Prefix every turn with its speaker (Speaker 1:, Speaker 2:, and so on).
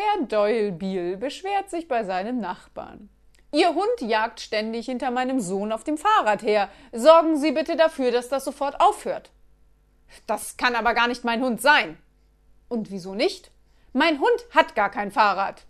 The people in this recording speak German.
Speaker 1: Herr Doyle Biel beschwert sich bei seinem Nachbarn. Ihr Hund jagt ständig hinter meinem Sohn auf dem Fahrrad her. Sorgen Sie bitte dafür, dass das sofort aufhört. Das kann aber gar nicht mein Hund sein. Und wieso nicht? Mein Hund hat gar kein Fahrrad.